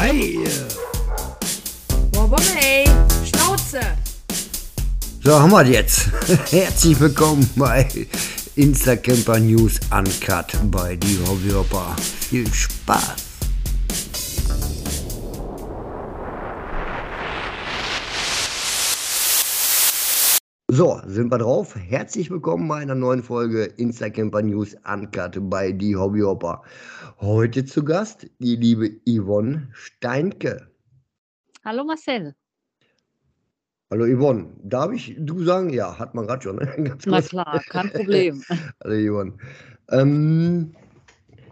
Hi! Wobomey, Schnauze! So, haben wir jetzt. Herzlich willkommen bei Instacamper News Uncut bei die Hobbyhopper. Viel Spaß! So, sind wir drauf. Herzlich willkommen bei einer neuen Folge Instacamper News Uncut bei die Hobbyhopper. Heute zu Gast die liebe Yvonne Steinke. Hallo Marcel. Hallo Yvonne, darf ich du sagen? Ja, hat man gerade schon. Ne? Ganz Na klar, kein Problem. Hallo Yvonne. Ähm,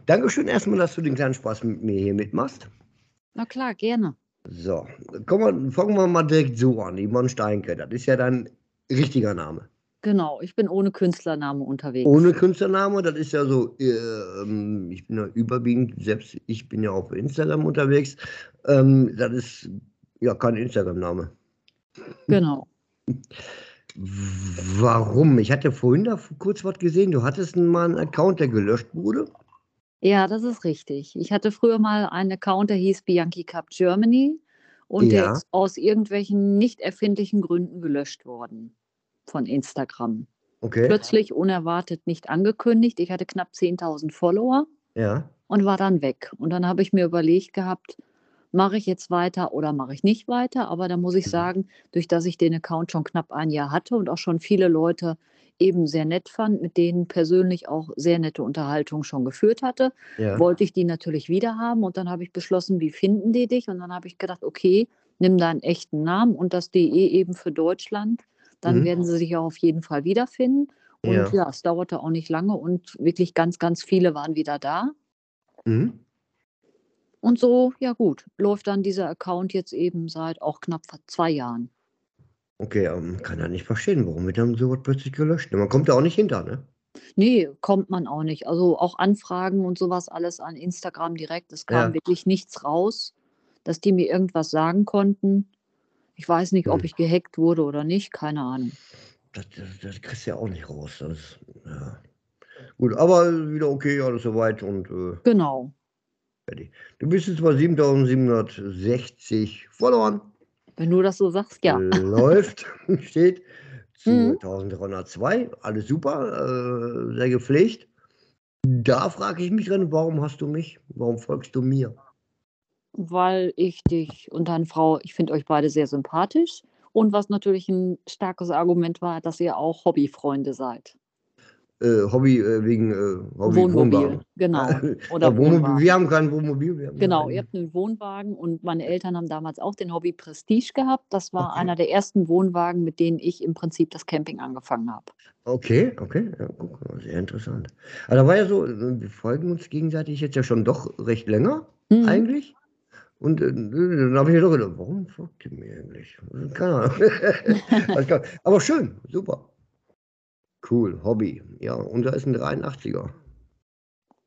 Dankeschön erstmal, dass du den kleinen Spaß mit mir hier mitmachst. Na klar, gerne. So, komm wir, fangen wir mal direkt so an. Yvonne Steinke, das ist ja dein richtiger Name. Genau, ich bin ohne Künstlername unterwegs. Ohne Künstlername, das ist ja so, äh, ich bin ja überwiegend, selbst ich bin ja auf Instagram unterwegs. Ähm, das ist ja kein Instagram-Name. Genau. Warum? Ich hatte vorhin da kurz was gesehen. Du hattest mal einen Account, der gelöscht wurde. Ja, das ist richtig. Ich hatte früher mal einen Account, der hieß Bianchi Cup Germany und der Ja. ist aus irgendwelchen nicht erfindlichen Gründen gelöscht worden von Instagram. Okay. Plötzlich unerwartet nicht angekündigt. Ich hatte knapp 10.000 Follower Ja. und war dann weg. Und dann habe ich mir überlegt gehabt, mache ich jetzt weiter oder mache ich nicht weiter? Aber da muss ich Mhm. sagen, durch dass ich den Account schon knapp ein Jahr hatte und auch schon viele Leute eben sehr nett fand, mit denen persönlich auch sehr nette Unterhaltung schon geführt hatte, Ja. wollte ich die natürlich wieder haben. Und dann habe ich beschlossen, wie finden die dich? Und dann habe ich gedacht, okay, nimm deinen echten Namen und das DE eben für Deutschland. Dann Mhm. werden sie sich auch auf jeden Fall wiederfinden. Und Ja. ja, es dauerte auch nicht lange und wirklich ganz, ganz viele waren wieder da. Mhm. Und so, ja gut, läuft dann dieser Account jetzt eben seit auch knapp zwei Jahren. Okay, ähm, kann ja nicht verstehen, warum wird dann sowas plötzlich gelöscht? Man kommt da auch nicht hinter, ne? Nee, kommt man auch nicht. Also auch Anfragen und sowas alles an Instagram direkt. Es kam Ja. wirklich nichts raus, dass die mir irgendwas sagen konnten. Ich weiß nicht, ob Hm. ich gehackt wurde oder nicht, keine Ahnung. Das, das, das kriegst du ja auch nicht raus. Das, ja. Gut, aber wieder okay, alles soweit und äh, Genau. fertig. Du bist jetzt bei 7760 Followern. Wenn du das so sagst, ja. Läuft, steht zu Mhm. 1302. Alles super, äh, sehr gepflegt. Da frage ich mich dran, warum hast du mich? Warum folgst du mir? Weil ich dich und deine Frau, ich finde euch beide sehr sympathisch. Und was natürlich ein starkes Argument war, dass ihr auch Hobbyfreunde seid. Äh, Hobby äh, wegen äh, Hobby Wohnmobil, Wohnwagen. genau. Ja, Oder Wohnmobil. Wohnwagen. Wir haben kein Wohnmobil. Haben Genau, ein- ihr habt einen Wohnwagen und meine Eltern haben damals auch den Hobby Prestige gehabt. Das war Okay. einer der ersten Wohnwagen, mit denen ich im Prinzip das Camping angefangen habe. Okay, okay, ja, guck sehr interessant. Aber da war ja so, wir folgen uns gegenseitig jetzt ja schon doch recht länger, Mhm. eigentlich. Und äh, dann habe ich mir doch gedacht, warum folgt ihr mir eigentlich? Keine Ahnung. Aber schön, super. Cool, Hobby. Ja, und da ist ein 83er.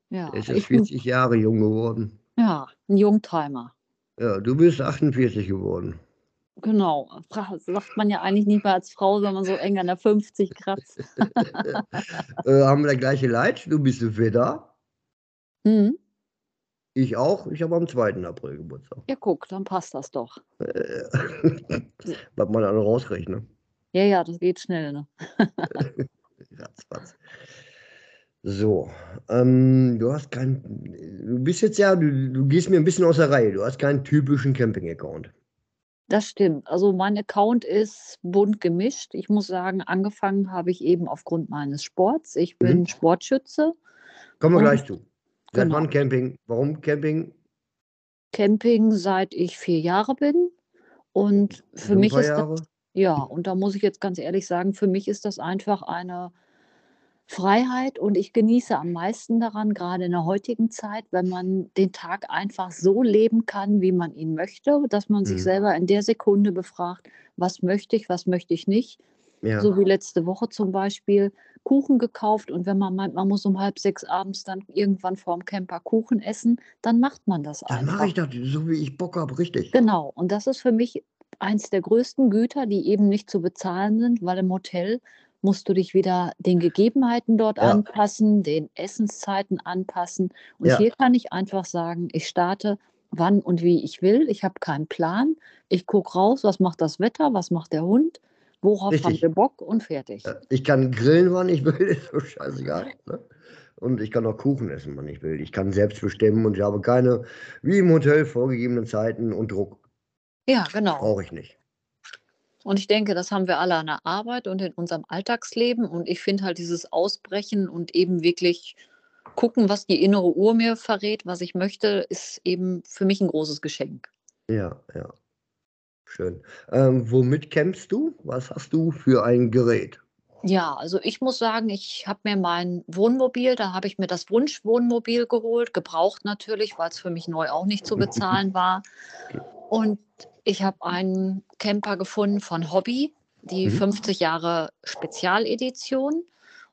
Ja, Der ist bin 40 Jahre jung geworden. ja, ein Jungtimer. Ja, du bist 48 geworden. Genau. Sagt man ja eigentlich nicht mehr als Frau, wenn man so eng an der 50 kratzt. Äh, haben wir das gleiche Leid? Du bist ein Widder. Hm? Ich auch. Ich habe am 2. April Geburtstag. Ja, guck, dann passt das doch. Äh, Was man dann rausrechnet. Ja, ja, das geht schnell. Ne? Ratzfatz. So, ähm, du hast kein, du bist jetzt ja, du, du gehst mir ein bisschen aus der Reihe. Du hast keinen typischen Camping-Account. Das stimmt. Also mein Account ist bunt gemischt. Ich muss sagen, angefangen habe ich eben aufgrund meines Sports. Ich bin Mhm. Sportschütze. Kommen wir gleich zu. Seit Genau. wann Camping? Warum Camping? Camping seit ich vier Jahre bin. Und für ein mich ist Jahre? das, ja, und da muss ich jetzt ganz ehrlich sagen, für mich ist das einfach eine Freiheit und ich genieße am meisten daran, gerade in der heutigen Zeit, wenn man den Tag einfach so leben kann, wie man ihn möchte, dass man sich Mhm. selber in der Sekunde befragt, was möchte ich, was möchte ich nicht. Ja. So wie letzte Woche zum Beispiel Kuchen gekauft und wenn man meint, man muss um halb sechs abends dann irgendwann vorm Camper Kuchen essen, dann macht man das Dann mache ich das, so wie ich Bock habe, richtig. Genau, und das ist für mich eins der größten Güter, die eben nicht zu bezahlen sind, weil im Hotel musst du dich wieder den Gegebenheiten dort Ja. anpassen, den Essenszeiten anpassen. Und Ja. hier kann ich einfach sagen, ich starte wann und wie ich will. Ich habe keinen Plan. Ich gucke raus, was macht das Wetter, was macht der Hund, worauf haben Richtig. wir Bock und fertig. Ich kann grillen, wann ich will, ist so scheißegal. Ne? Und ich kann auch Kuchen essen, wann ich will. Ich kann selbst bestimmen und ich habe keine, wie im Hotel, vorgegebenen Zeiten und Druck. Ja, genau. Brauche ich nicht. Und ich denke, das haben wir alle an der Arbeit und in unserem Alltagsleben. Und ich finde halt dieses Ausbrechen und eben wirklich gucken, was die innere Uhr mir verrät, was ich möchte, ist eben für mich ein großes Geschenk. Ja, ja. Schön. Ähm, womit campst du? Was hast du für ein Gerät? Ja, also ich muss sagen, ich habe mir mein Wohnmobil, da habe ich mir das Wunschwohnmobil geholt, gebraucht natürlich, weil es für mich neu auch nicht zu bezahlen war. Und ich habe einen Camper gefunden von Hobby, die Mhm. 50 Jahre Spezialedition.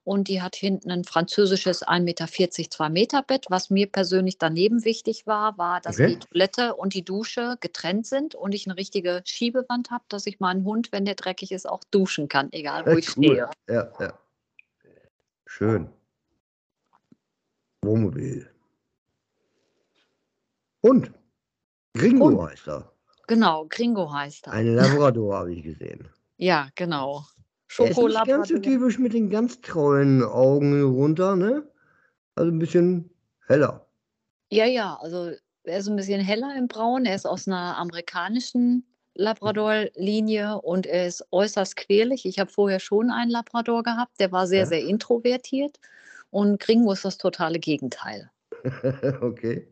Und die hat hinten ein französisches 1,40 Meter, 2 Meter Bett. Was mir persönlich daneben wichtig war, war, dass Okay. die Toilette und die Dusche getrennt sind und ich eine richtige Schiebewand habe, dass ich meinen Hund, wenn der dreckig ist, auch duschen kann, egal wo Äh, ich cool. stehe. Ja, ja. Schön. Wohnmobil. Hund. Gringo Hund. heißt er. Genau, Gringo heißt er. Ein Labrador habe ich gesehen. Ja, genau. Ist nicht ganz so typisch mit den ganz treuen Augen runter, ne? Also ein bisschen heller. Ja, ja, also er ist ein bisschen heller im Braun. Er ist aus einer amerikanischen Labrador-Linie und er ist äußerst quirlig. Ich habe vorher schon einen Labrador gehabt, der war sehr, Ja. sehr introvertiert. Und Gringo ist das totale Gegenteil. okay.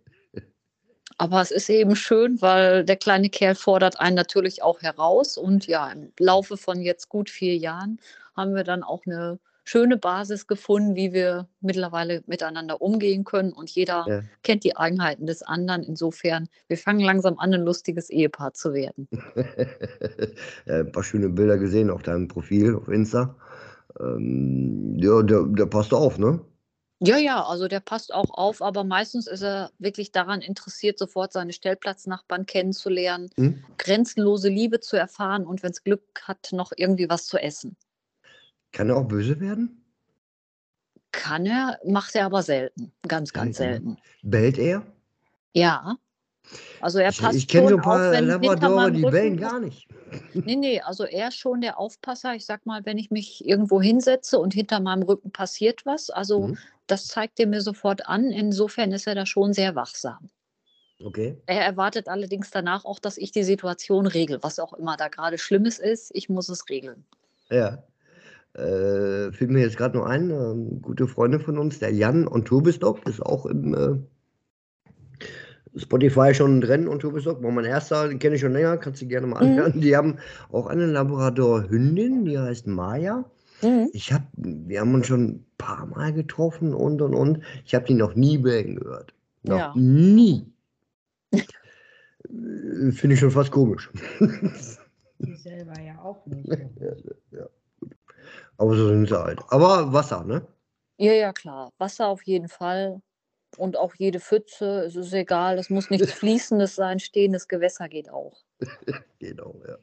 Aber es ist eben schön, weil der kleine Kerl fordert einen natürlich auch heraus. Und ja, im Laufe von jetzt gut vier Jahren haben wir dann auch eine schöne Basis gefunden, wie wir mittlerweile miteinander umgehen können. Und jeder Ja. kennt die Eigenheiten des anderen. Insofern, wir fangen langsam an, ein lustiges Ehepaar zu werden. ja, ein paar schöne Bilder gesehen auf deinem Profil auf Insta. Ähm, ja, der, der passt auf, ne? Ja, ja, also der passt auch auf, aber meistens ist er wirklich daran interessiert, sofort seine Stellplatznachbarn kennenzulernen, Hm? grenzenlose Liebe zu erfahren und wenn es Glück hat, noch irgendwie was zu essen. Kann er auch böse werden? Kann er, macht er aber selten. Ganz, ganz Selten, ne? selten. Bellt er? Ja. Also er Ich, passt ich kenne so schon ein paar auf, wenn die bellen gar nicht. Nee, nee, also er ist schon der Aufpasser. Ich sag mal, wenn ich mich irgendwo hinsetze und hinter meinem Rücken passiert was, also Mhm. Das zeigt er mir sofort an. Insofern ist er da schon sehr wachsam. Okay. Er erwartet allerdings danach auch, dass ich die Situation regel, was auch immer da gerade Schlimmes ist. Ich muss es regeln. Ja. Äh, fällt mir jetzt gerade noch ein, ähm, gute Freunde von uns, der Jan und Turbisdog, ist auch im äh, Spotify schon drin und Turbisdog war mein erster, den kenne ich schon länger, kannst du gerne mal Mhm. anhören. Die haben auch eine Labrador-Hündin, die heißt Maya. Mhm. Ich hab, wir haben uns schon ein paar Mal getroffen und und und. Ich habe die noch nie bellen gehört. Noch Ja. nie. Äh, Finde ich schon fast komisch. Ich selber ja auch nicht. ja. Aber so sind sie halt. Aber Wasser, ne? Ja, ja, klar. Wasser auf jeden Fall. Und auch jede Pfütze, es ist egal, es muss nichts Fließendes sein, stehendes Gewässer geht auch. Genau, ja.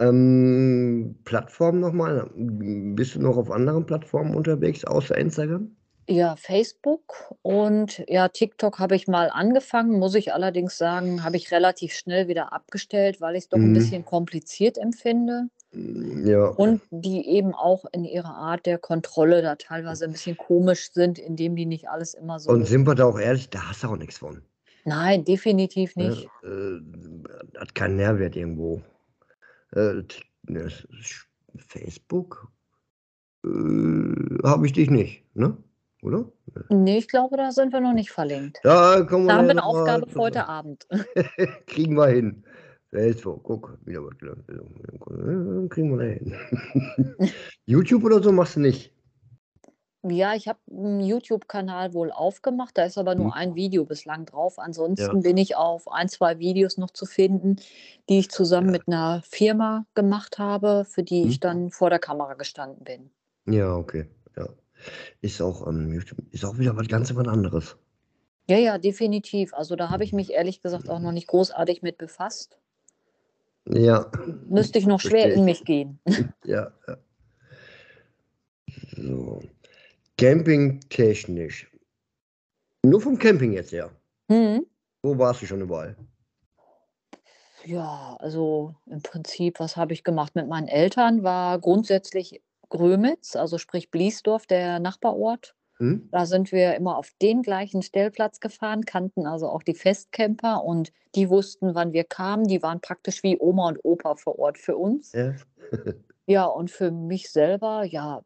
Ähm, Plattform nochmal. Bist du noch auf anderen Plattformen unterwegs, außer Instagram? Ja, Facebook und ja, TikTok habe ich mal angefangen, muss ich allerdings sagen, habe ich relativ schnell wieder abgestellt, weil ich es doch ein Mhm. bisschen kompliziert empfinde Ja. und die eben auch in ihrer Art der Kontrolle da teilweise ein bisschen komisch sind, indem die nicht alles immer so. Und sind wir da auch ehrlich, da hast du auch nichts von. Nein, definitiv nicht. Äh, hat keinen Nährwert irgendwo. Äh, ne, Facebook äh, habe ich dich nicht, ne? Oder? Nee, ich glaube, da sind wir noch nicht verlinkt. Da kommen wir Da haben wir eine Aufgabe für heute Abend. Kriegen wir hin. Facebook, guck, wieder was gelernt. Äh, Kriegen wir da hin. YouTube oder so machst du nicht. Ja, ich habe einen YouTube-Kanal wohl aufgemacht, da ist aber nur Mhm. ein Video bislang drauf. Ansonsten bin ich auf ein, zwei Videos noch zu finden, die ich zusammen Ja. mit einer Firma gemacht habe, für die ich Mhm. dann vor der Kamera gestanden bin. Ja, okay. Ja. Ist auch, ähm, YouTube ist auch wieder was ganz was anderes. Ja, ja, definitiv. Also da habe ich mich ehrlich gesagt auch noch nicht großartig mit befasst. Ja. Müsste ich noch schwer Verstehe in ich. mich gehen. Ja, ja. So. Campingtechnisch. Nur vom Camping jetzt her. Hm. Wo warst du schon überall? Ja, also im Prinzip, was habe ich gemacht mit meinen Eltern? War grundsätzlich Grömitz, also sprich Bliesdorf, der Nachbarort. Hm? Da sind wir immer auf den gleichen Stellplatz gefahren, kannten also auch die Festcamper und die wussten, wann wir kamen. Die waren praktisch wie Oma und Opa vor Ort für uns. Ja. Ja, und für mich selber, ja,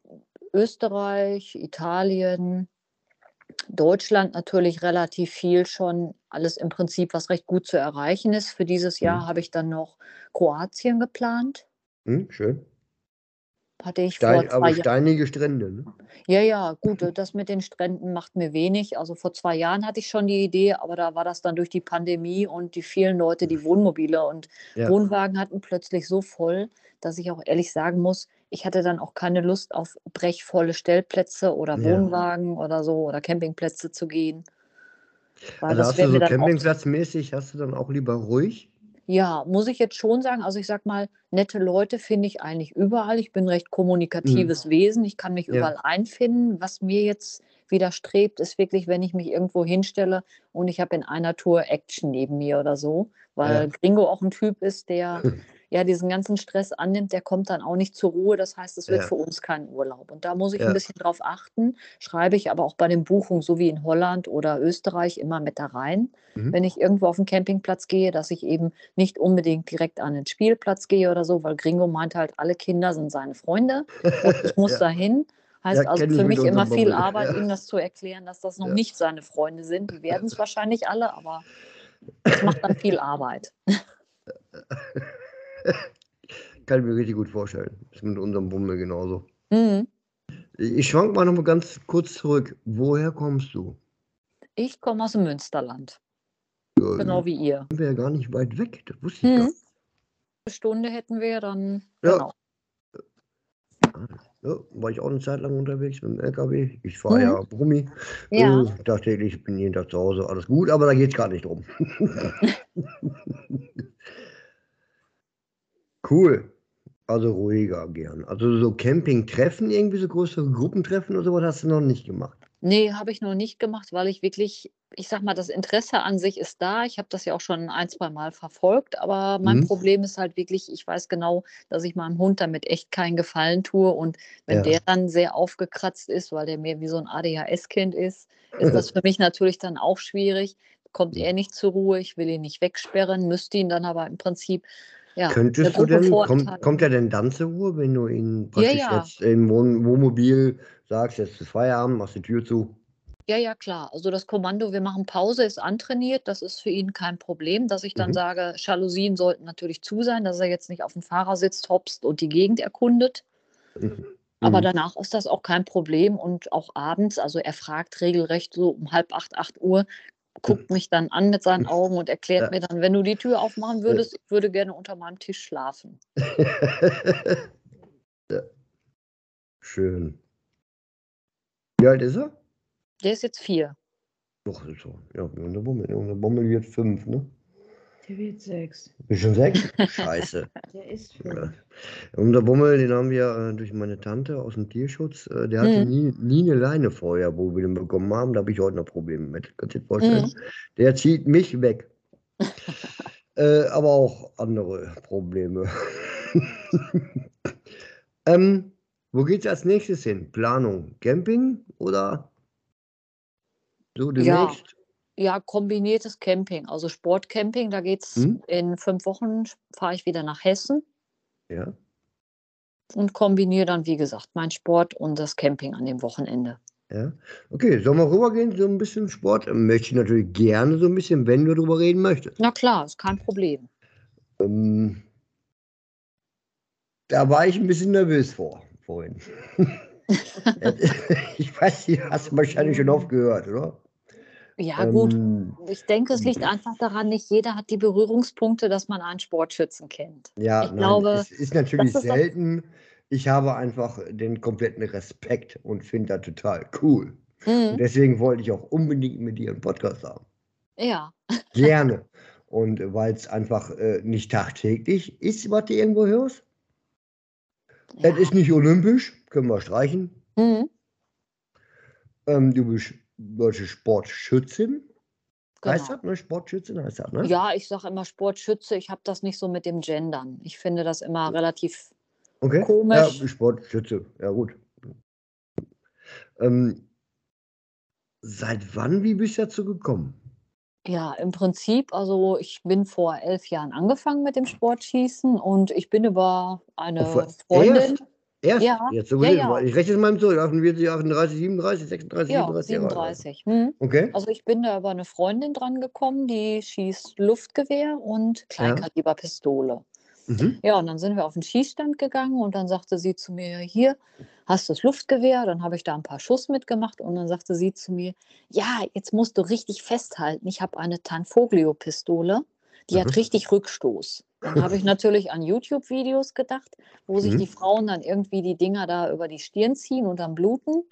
Österreich, Italien, Deutschland natürlich relativ viel schon. Alles im Prinzip, was recht gut zu erreichen ist. Für dieses Jahr Mhm. habe ich dann noch Kroatien geplant. Hm, schön. Hatte ich vor Stein, zwei aber steinige Strände, ne? Ja, ja, gut, das mit den Stränden macht mir wenig. Also vor zwei Jahren hatte ich schon die Idee, aber da war das dann durch die Pandemie und die vielen Leute, die Wohnmobile und Ja. Wohnwagen hatten, plötzlich so voll, dass ich auch ehrlich sagen muss, ich hatte dann auch keine Lust auf brechvolle Stellplätze oder Ja. Wohnwagen oder so oder Campingplätze zu gehen. Also hast du so Campingplatzmäßig, hast du dann auch lieber ruhig? Ja, muss ich jetzt schon sagen. Also ich sag mal, nette Leute finde ich eigentlich überall. Ich bin ein recht Mhm. kommunikatives Wesen. Ich kann mich Ja. überall einfinden. Was mir jetzt widerstrebt, ist wirklich, wenn ich mich irgendwo hinstelle und ich habe in einer Tour Action neben mir oder so, weil Ja. Gringo auch ein Typ ist, der ja diesen ganzen Stress annimmt, der kommt dann auch nicht zur Ruhe. Das heißt, es wird Ja. für uns kein Urlaub. Und da muss ich Ja. ein bisschen drauf achten. Schreibe ich aber auch bei den Buchungen, so wie in Holland oder Österreich, immer mit da rein Mhm. wenn ich irgendwo auf den Campingplatz gehe, dass ich eben nicht unbedingt direkt an den Spielplatz gehe oder so, weil Gringo meint halt, alle Kinder sind seine Freunde und ich muss Ja. dahin. Heißt Ja, also für mich immer viel Bobbel. Arbeit, Ja. ihm das zu erklären, dass das noch Ja. nicht seine Freunde sind. Die werden es wahrscheinlich alle, aber es macht dann viel Arbeit. Kann ich mir richtig gut vorstellen. Ist mit unserem Bummel genauso. Mhm. Ich schwank mal noch mal ganz kurz zurück. Woher kommst du? Ich komme aus dem Münsterland, Ja, genau wie ihr. sind wir ja gar nicht weit weg. Das wusste ich gar Mhm. nicht. Eine Stunde hätten wir dann, Ja. genau. Ja, war ich auch eine Zeit lang unterwegs mit dem LKW. Ich fahre Mhm. ja Brummi. Ja. Äh, tagtäglich bin jeden Tag zu Hause. Alles gut, aber da geht es gar nicht drum. cool. Also ruhiger gern. Also so Campingtreffen, irgendwie so größere Gruppentreffen oder sowas hast du noch nicht gemacht. Nee, habe ich noch nicht gemacht, weil ich wirklich, ich sag mal, das Interesse an sich ist da. Ich habe das ja auch schon ein, zwei Mal verfolgt, aber mein Mhm. Problem ist halt wirklich, ich weiß genau, dass ich meinem Hund damit echt keinen Gefallen tue. Und wenn Ja. der dann sehr aufgekratzt ist, weil der mir wie so ein ADHS-Kind ist, ist das für mich natürlich dann auch schwierig. Kommt er nicht zur Ruhe, ich will ihn nicht wegsperren, müsste ihn dann aber im Prinzip ja, Könntest du denn, kommt, kommt er denn dann zur Ruhe, wenn du ihn Ja, praktisch ja. jetzt im Wohn Wohnmobil sagst, jetzt ist Feierabend, machst die Tür zu? Ja, ja, klar. Also das Kommando, wir machen Pause, ist antrainiert. Das ist für ihn kein Problem, dass ich dann Mhm. sage, Jalousien sollten natürlich zu sein, dass er jetzt nicht auf dem Fahrersitz hopst und die Gegend erkundet. Mhm. Aber Mhm. danach ist das auch kein Problem und auch abends, also er fragt regelrecht so um halb acht, acht Uhr, guckt mich dann an mit seinen Augen und erklärt Ja. mir dann, wenn du die Tür aufmachen würdest, ich würde gerne unter meinem Tisch schlafen. ja. Schön. Wie alt ist er? Der ist jetzt vier. Doch, ist so. Ja, unser Bummel. Unser Bummel wird fünf, ne? Der wird sechs. Bist schon sechs? Scheiße. Der ist fünf. Unser Bummel, den haben wir äh, durch meine Tante aus dem Tierschutz. Äh, der hatte Mhm. nie, nie eine Leine vorher, wo wir den bekommen haben. Da habe ich heute noch Probleme mit. Kannst du dir vorstellen? Mhm. Der zieht mich weg. äh, aber auch andere Probleme. ähm, wo geht's als nächstes hin? Planung? Camping oder so demnächst? Ja, kombiniertes Camping, also Sportcamping. Da geht es Mhm. in fünf Wochen, fahre ich wieder nach Hessen. Ja. und kombiniere dann, wie gesagt, meinen Sport und das Camping an dem Wochenende. Ja. Okay, sollen wir rübergehen, so ein bisschen Sport? Möchte ich natürlich gerne so ein bisschen, wenn du darüber reden möchtest. Na klar, ist kein Problem. Ähm, da war ich ein bisschen nervös vor, vorhin. ich weiß nicht, hast du wahrscheinlich schon oft gehört, oder? Ja, gut. Ähm, Ich denke, es liegt einfach daran, nicht jeder hat die Berührungspunkte, dass man einen Sportschützen kennt. ja, Ich nein, glaube, es ist natürlich das das- selten. Ich habe einfach den kompletten Respekt und finde das total cool. Mhm. deswegen wollte ich auch unbedingt mit dir einen Podcast haben. Ja, Gerne. Und weil es einfach äh, nicht tagtäglich ist, was du irgendwo hörst. ja. Es ist nicht olympisch, können wir streichen. Mhm. Ähm, du bist deutsche Sportschützin. Heißt Genau. das, ne? Sportschütze heißt das, ne? Ja, ich sage immer Sportschütze. Ich habe das nicht so mit dem Gendern. Ich finde das immer relativ Okay. Ja, komisch. Sportschütze, ja gut. Ähm, seit wann, wie bist du dazu gekommen? Ja, im Prinzip, also ich bin vor elf Jahren angefangen mit dem Sportschießen und ich bin über Oh, eine vor Freundin, erst? Erst? ja, Jetzt so ja, ja, ich rechne es mal so, 48, 38, 37, 36, ja, 37 Jahre alt. also. 37. Hm. Okay. Also ich bin da über eine Freundin dran gekommen, die schießt Luftgewehr und. Kleinkaliberpistole. Mhm. Ja, und dann sind wir auf den Schießstand gegangen und dann sagte sie zu mir, hier, hast du das Luftgewehr? Dann habe ich da ein paar Schuss mitgemacht und dann sagte sie zu mir, ja, jetzt musst du richtig festhalten. Ich habe eine Tanfoglio-Pistole, die hat Mhm. richtig Rückstoß. Dann habe ich natürlich an YouTube-Videos gedacht, wo sich Mhm. die Frauen dann irgendwie die Dinger da über die Stirn ziehen und dann bluten.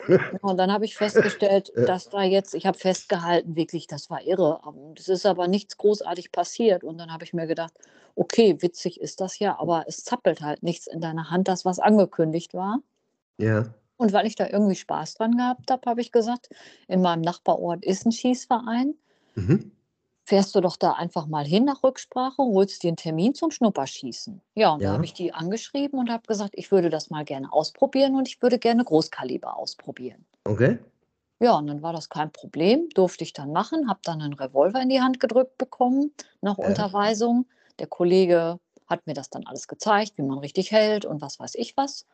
Und dann habe ich festgestellt, dass da jetzt, ich habe festgehalten, wirklich, das war irre. Es ist aber nichts großartig passiert. Und dann habe ich mir gedacht, okay, witzig ist das ja, aber es zappelt halt nichts in deiner Hand, das, was angekündigt war. Ja. Und weil ich da irgendwie Spaß dran gehabt habe, habe ich gesagt, in meinem Nachbarort ist ein Schießverein. Mhm. Fährst du doch da einfach mal hin nach Rücksprache, holst dir einen Termin zum Schnupperschießen. Ja, und da Ja. habe ich die angeschrieben und habe gesagt, ich würde das mal gerne ausprobieren und ich würde gerne Großkaliber ausprobieren. Okay. Ja, und dann war das kein Problem, durfte ich dann machen, habe dann einen Revolver in die Hand gedrückt bekommen, nach Ja. Unterweisung. Der Kollege hat mir das dann alles gezeigt, wie man richtig hält und was weiß ich was.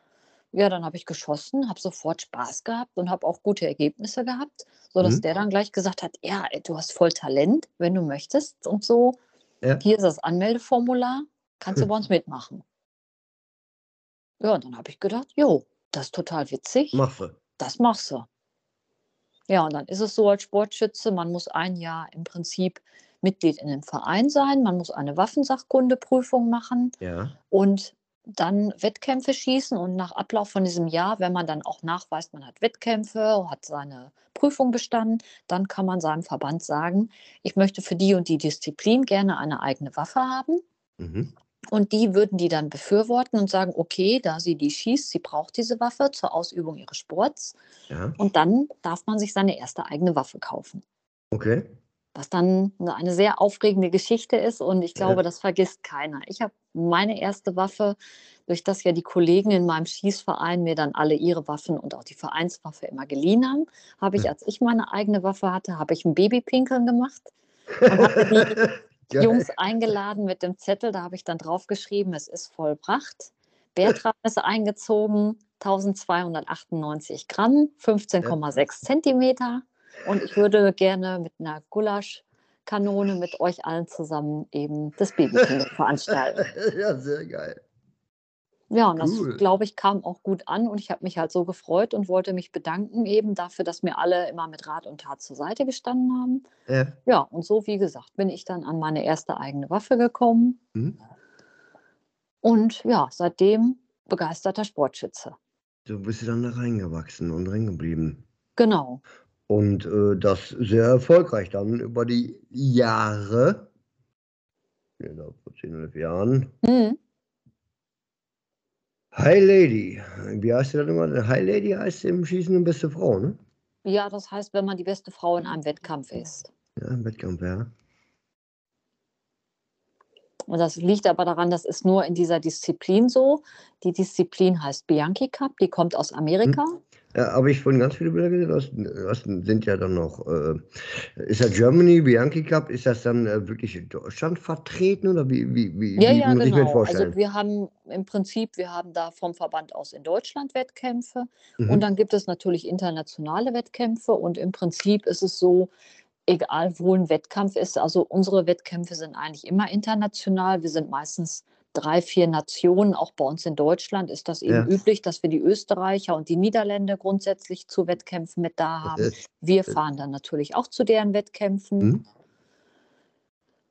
Ja, dann habe ich geschossen, habe sofort Spaß gehabt und habe auch gute Ergebnisse gehabt, sodass Mhm. der dann gleich gesagt hat, ja, du hast voll Talent, wenn du möchtest und so. Ja. Hier ist das Anmeldeformular, kannst du bei uns mitmachen. Ja, und dann habe ich gedacht, jo, das ist total witzig Machst du. das machst du. Ja, und dann ist es so als Sportschütze, man muss ein Jahr im Prinzip Mitglied in einem Verein sein, man muss eine Waffensachkundeprüfung machen Ja. und dann Wettkämpfe schießen und nach Ablauf von diesem Jahr, wenn man dann auch nachweist, man hat Wettkämpfe, hat seine Prüfung bestanden, dann kann man seinem Verband sagen, ich möchte für die und die Disziplin gerne eine eigene Waffe haben. Mhm. Und die würden die dann befürworten und sagen, okay, da sie die schießt, sie braucht diese Waffe zur Ausübung ihres Sports. Ja. Und dann darf man sich seine erste eigene Waffe kaufen. Okay. Was dann eine sehr aufregende Geschichte ist und ich glaube, Ja. das vergisst keiner. Ich habe meine erste Waffe, durch das ja die Kollegen in meinem Schießverein mir dann alle ihre Waffen und auch die Vereinswaffe immer geliehen haben, habe ich, als ich meine eigene Waffe hatte, habe ich ein Babypinkeln gemacht und habe die. Jungs eingeladen mit dem Zettel. Da habe ich dann draufgeschrieben, es ist vollbracht. Bertram ist eingezogen, 1298 Gramm, 15,6 Zentimeter. Und ich würde gerne mit einer Gulaschkanone mit euch allen zusammen eben das Babykind veranstalten. ja, sehr geil. Ja, und das, Cool. glaube ich, kam auch gut an und ich habe mich halt so gefreut und wollte mich bedanken eben dafür, dass mir alle immer mit Rat und Tat zur Seite gestanden haben. Ja. Ja, und so, wie gesagt, bin ich dann an meine erste eigene Waffe gekommen Mhm. und ja, seitdem begeisterter Sportschütze. So bist du dann da reingewachsen und reingeblieben. Genau. Und äh, das sehr erfolgreich dann über die Jahre. Ja, da vor 10, 11 Jahren. Hm. High Lady. Wie heißt sie dann immer? High Lady heißt im Schießen eine beste Frau, ne? Ja, das heißt, wenn man die beste Frau in einem Wettkampf ist. Ja, im Wettkampf, ja. Und das liegt aber daran, das ist nur in dieser Disziplin so. Die Disziplin heißt Bianchi Cup, die kommt aus Amerika. Ja, habe ich vorhin ganz viele Bilder gesehen. Das, das sind ja dann noch. Äh, ist das Germany Bianchi Cup? Ist das dann äh, wirklich in Deutschland vertreten oder wie, wie, wie, Ja, wie ja, muss ich mir genau. vorstellen? Also wir haben im Prinzip, wir haben da vom Verband aus in Deutschland Wettkämpfe Mhm. und dann gibt es natürlich internationale Wettkämpfe und im Prinzip ist es so, egal wo ein Wettkampf ist, also unsere Wettkämpfe sind eigentlich immer international. Wir sind meistens drei, vier Nationen. Auch bei uns in Deutschland ist das eben Ja. üblich, dass wir die Österreicher und die Niederländer grundsätzlich zu Wettkämpfen mit da haben. Wir fahren dann natürlich auch zu deren Wettkämpfen. Mhm.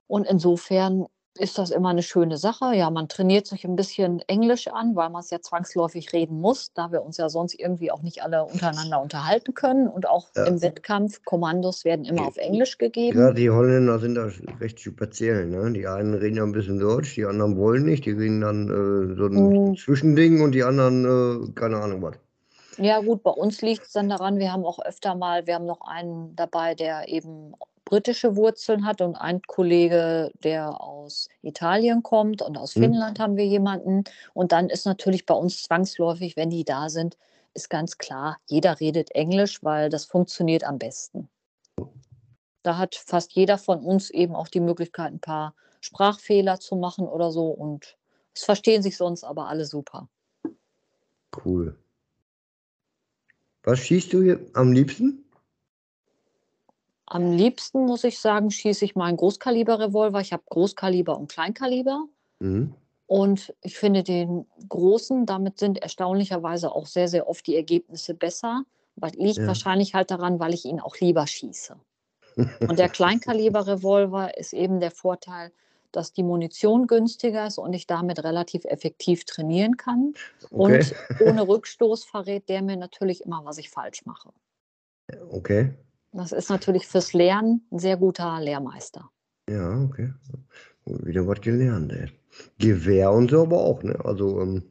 Und insofern ist das immer eine schöne Sache. Ja, man trainiert sich ein bisschen Englisch an, weil man es ja zwangsläufig reden muss, da wir uns ja sonst irgendwie auch nicht alle untereinander unterhalten können. Und auch Ja. im Wettkampf, Kommandos werden immer auf Englisch gegeben. Gerade die Holländer sind da recht speziell. Ne? Die einen reden ja ein bisschen Deutsch, die anderen wollen nicht. Die reden dann äh, so ein Mm. Zwischending und die anderen, äh, keine Ahnung was. Ja, gut, bei uns liegt es dann daran, wir haben auch öfter mal, wir haben noch einen dabei, der eben britische Wurzeln hat und ein Kollege, der aus Italien kommt und aus Hm. Finnland haben wir jemanden. Und dann ist natürlich bei uns zwangsläufig, wenn die da sind, ist ganz klar, jeder redet Englisch, weil das funktioniert am besten. Da hat fast jeder von uns eben auch die Möglichkeit, ein paar Sprachfehler zu machen oder so. Und es verstehen sich sonst aber alle super. Cool. Was schießt du hier am liebsten? Am liebsten muss ich sagen, schieße ich meinen Großkaliber-Revolver. Ich habe Großkaliber und Kleinkaliber. Mhm. Und ich finde den großen, damit sind erstaunlicherweise auch sehr, sehr oft die Ergebnisse besser. Was liegt Ja. wahrscheinlich halt daran, weil ich ihn auch lieber schieße. Und der Kleinkaliber-Revolver ist eben der Vorteil, dass die Munition günstiger ist und ich damit relativ effektiv trainieren kann. Okay. Und ohne Rückstoß verrät der mir natürlich immer, was ich falsch mache. Okay. Das ist natürlich fürs Lernen ein sehr guter Lehrmeister. Ja, okay. Wieder was gelernt, ey. Gewehr und so aber auch, ne? Also, ähm,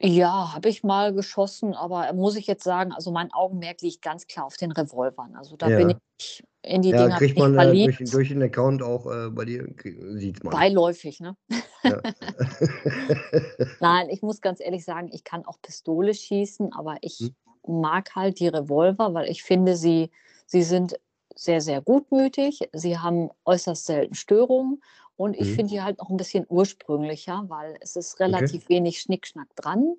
Ja, habe ich mal geschossen, aber muss ich jetzt sagen, also mein Augenmerk liegt ganz klar auf den Revolvern. Also da bin Ja. ich in die ja, Dinger kriegt man äh, durch, durch den Account auch äh, bei dir, sieht man. Beiläufig, ne? Ja. Nein, ich muss ganz ehrlich sagen, ich kann auch Pistole schießen, aber ich Hm. Mag halt die Revolver, weil ich finde, sie, sie sind sehr, sehr gutmütig. Sie haben äußerst selten Störungen und ich Mhm. finde die halt noch ein bisschen ursprünglicher, weil es ist relativ wenig Schnickschnack dran.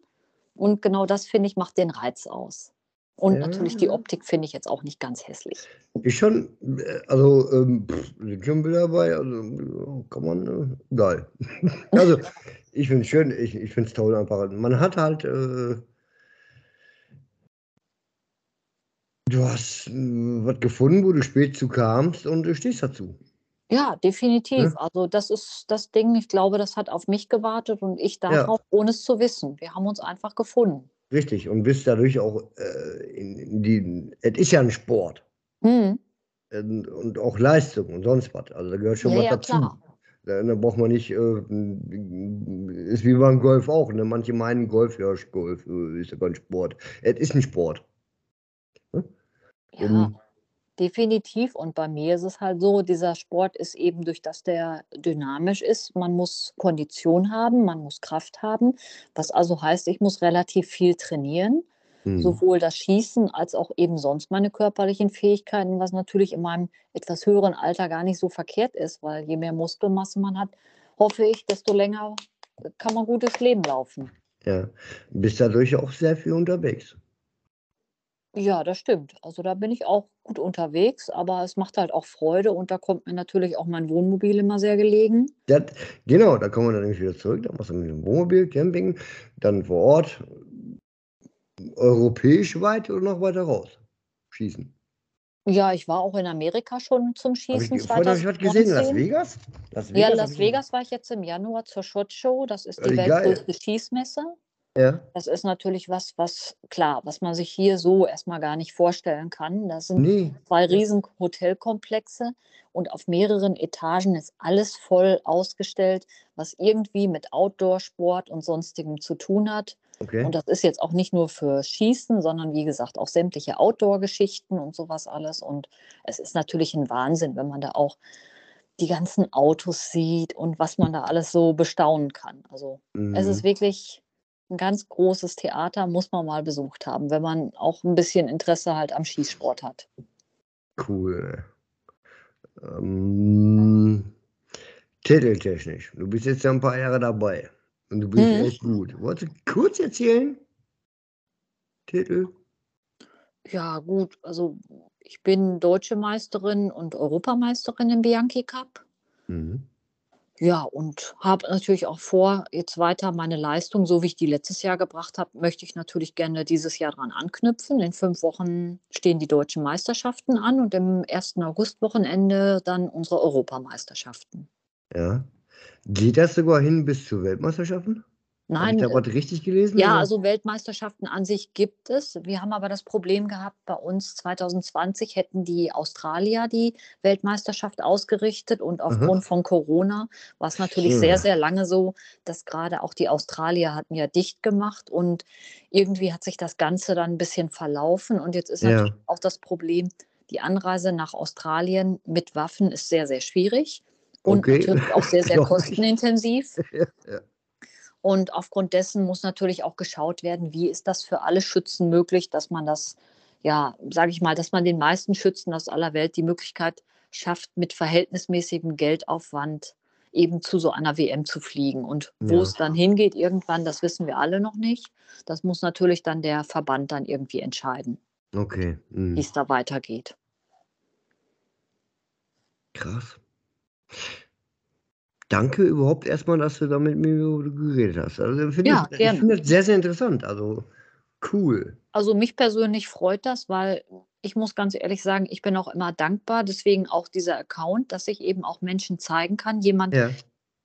Und genau das, finde ich, macht den Reiz aus. Und natürlich die Ja. Optik finde ich jetzt auch nicht ganz hässlich. Ist schon, äh, also, ähm, pff, sind schon Bilder dabei, also, ja, kann man, äh, geil. Also, ich finde es schön, ich, ich finde es toll einfach. Man hat halt, äh, du hast äh, was gefunden, wo du spät zu kamst und du stehst dazu. Ja, definitiv. Ne? Also das ist das Ding, ich glaube, das hat auf mich gewartet und ich Ja. darauf, ohne es zu wissen. Wir haben uns einfach gefunden. Richtig, und bist dadurch auch äh, in, in die, es ist ja ein Sport Hm. und, und auch Leistung und sonst was. Also da gehört schon Ja, was ja, dazu. klar. Da, da braucht man nicht, äh, ist wie beim Golf auch. Ne? Manche meinen Golf, ja, Golf äh, ist ja kein Sport. Es ist ein Sport. Ja, Um, definitiv. Und bei mir ist es halt so, dieser Sport ist eben durch das der dynamisch ist. Man muss Kondition haben, man muss Kraft haben, was also heißt, ich muss relativ viel trainieren. hm. sowohl das Schießen als auch eben sonst meine körperlichen Fähigkeiten, was natürlich in meinem etwas höheren Alter gar nicht so verkehrt ist, weil je mehr Muskelmasse man hat, hoffe ich, desto länger kann man gutes Leben laufen. Ja, bist dadurch auch sehr viel unterwegs. Ja, das stimmt. Also da bin ich auch gut unterwegs, aber es macht halt auch Freude und da kommt mir natürlich auch mein Wohnmobil immer sehr gelegen. Das, genau, da kommen wir dann nämlich wieder zurück. Da machst du mit dem Wohnmobil, Camping, dann vor Ort, europäisch weit oder noch weiter raus schießen. Ja, ich war auch in Amerika schon zum Hab Schießen ich, vorhin habe ich was gesehen, Las 2019. Vegas? Las Ja, hab Las Vegas war ich jetzt im Januar zur SHOT Show. Das ist die Wie geil. weltgrößte Schießmesse. Ja, Das ist natürlich was, was klar, was man sich hier so erstmal gar nicht vorstellen kann. Das sind nee. zwei riesen Hotelkomplexe und auf mehreren Etagen ist alles voll ausgestellt, was irgendwie mit Outdoor-Sport und sonstigem zu tun hat. Okay. Und das ist jetzt auch nicht nur für Schießen, sondern wie gesagt auch sämtliche Outdoor-Geschichten und sowas alles. Und es ist natürlich ein Wahnsinn, wenn man da auch die ganzen Autos sieht und was man da alles so bestaunen kann. Also es ist Mhm. wirklich ein ganz großes Theater, muss man mal besucht haben, wenn man auch ein bisschen Interesse halt am Schießsport hat. Cool. Ähm, titeltechnisch. Du bist jetzt ja ein paar Jahre dabei. Und du bist Mhm. echt gut. Wolltest du kurz erzählen? Titel? Ja, gut, also ich bin deutsche Meisterin und Europameisterin im Bianchi Cup. Mhm. Ja, und habe natürlich auch vor, jetzt weiter meine Leistung, so wie ich die letztes Jahr gebracht habe, möchte ich natürlich gerne dieses Jahr dran anknüpfen. In fünf Wochen stehen die deutschen Meisterschaften an und im 1. August-Wochenende dann unsere Europameisterschaften. Ja. Geht das sogar hin bis zu Weltmeisterschaften? Habe Nein, ich da äh, was richtig gelesen? Ja, oder? also Weltmeisterschaften an sich gibt es. Wir haben aber das Problem gehabt, bei uns 2020 hätten die Australier die Weltmeisterschaft ausgerichtet und aufgrund von Corona war es natürlich Ja. sehr, sehr lange so, dass gerade auch die Australier hatten ja dicht gemacht und irgendwie hat sich das Ganze dann ein bisschen verlaufen und jetzt ist Ja. natürlich auch das Problem, die Anreise nach Australien mit Waffen ist sehr, sehr schwierig und Okay. natürlich auch sehr, sehr ich. kostenintensiv. Ja. Und aufgrund dessen muss natürlich auch geschaut werden, wie ist das für alle Schützen möglich, dass man das, ja, sage ich mal, dass man den meisten Schützen aus aller Welt die Möglichkeit schafft, mit verhältnismäßigem Geldaufwand eben zu so einer WM zu fliegen. Und wo Ja. es dann hingeht irgendwann, das wissen wir alle noch nicht. Das muss natürlich dann der Verband dann irgendwie entscheiden, Okay. wie Mhm. es da weitergeht. Krass. Danke überhaupt erstmal, dass du da mit mir geredet hast. Also finde Ja, ich, ich finde das sehr, sehr interessant. Also cool. Also mich persönlich freut das, weil ich muss ganz ehrlich sagen, ich bin auch immer dankbar. Deswegen auch dieser Account, dass ich eben auch Menschen zeigen kann. Jemand, Ja.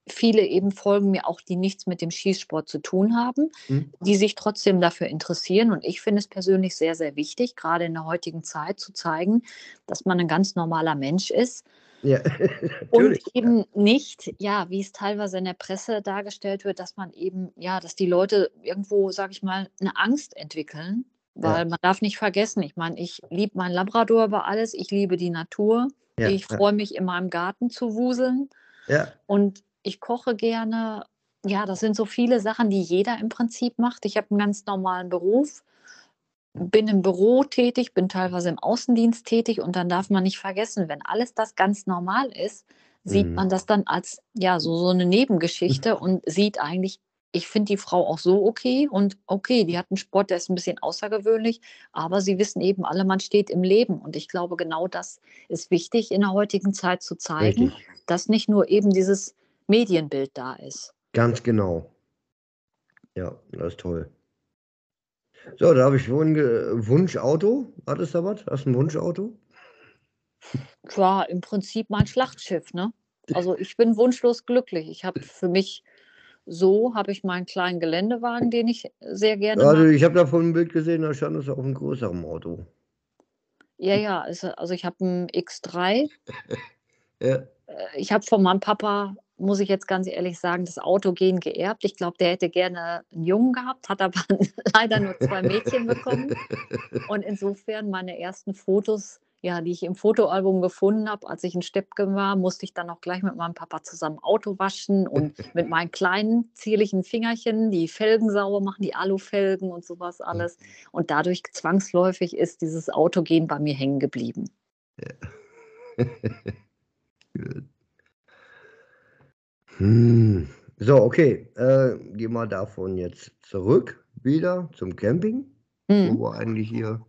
viele eben folgen mir auch, die nichts mit dem Schießsport zu tun haben, Hm? die sich trotzdem dafür interessieren. Und ich finde es persönlich sehr, sehr wichtig, gerade in der heutigen Zeit zu zeigen, dass man ein ganz normaler Mensch ist Ja, und eben nicht, ja, wie es teilweise in der Presse dargestellt wird, dass man eben, ja, dass die Leute irgendwo, sage ich mal, eine Angst entwickeln. Weil Ja. man darf nicht vergessen, ich meine, ich liebe meinen Labrador über alles, ich liebe die Natur, Ja, ich freue mich in meinem Garten zu wuseln ja, und ich koche gerne. Ja, das sind so viele Sachen, die jeder im Prinzip macht. Ich habe einen ganz normalen Beruf, bin im Büro tätig, bin teilweise im Außendienst tätig und dann darf man nicht vergessen, wenn alles das ganz normal ist, sieht Mhm. man das dann als ja so, so eine Nebengeschichte und sieht eigentlich, ich finde die Frau auch so okay und okay, die hat einen Sport, der ist ein bisschen außergewöhnlich, aber sie wissen eben alle, man steht im Leben und ich glaube, genau das ist wichtig in der heutigen Zeit zu zeigen, richtig. dass nicht nur eben dieses Medienbild da ist. Ganz genau. Ja, das ist toll. So, da habe ich ge Wunschauto. Hattest du was? Hast du ein Wunschauto? War im Prinzip mein Schlachtschiff, ne? Also ich bin wunschlos glücklich. Ich habe für mich so habe ich meinen kleinen Geländewagen, den ich sehr gerne Also, ich habe davon ein Bild gesehen, da stand es auf einem größeren Auto. Ja, ja, also, also ich habe einen X3. Ja. Äh, Ich habe von meinem Papa, muss ich jetzt ganz ehrlich sagen, das Autogen geerbt. Ich glaube, der hätte gerne einen Jungen gehabt, hat aber leider nur zwei Mädchen bekommen. Und insofern meine ersten Fotos, ja, die ich im Fotoalbum gefunden habe, als ich in Steppke war, musste ich dann auch gleich mit meinem Papa zusammen Auto waschen und mit meinen kleinen zierlichen Fingerchen die Felgen sauber machen, die Alufelgen und sowas alles. Und dadurch zwangsläufig ist dieses Autogen bei mir hängen geblieben. Gut. Hm. So, okay. Äh, gehen wir davon jetzt zurück wieder zum Camping, Mhm. wo wir eigentlich hier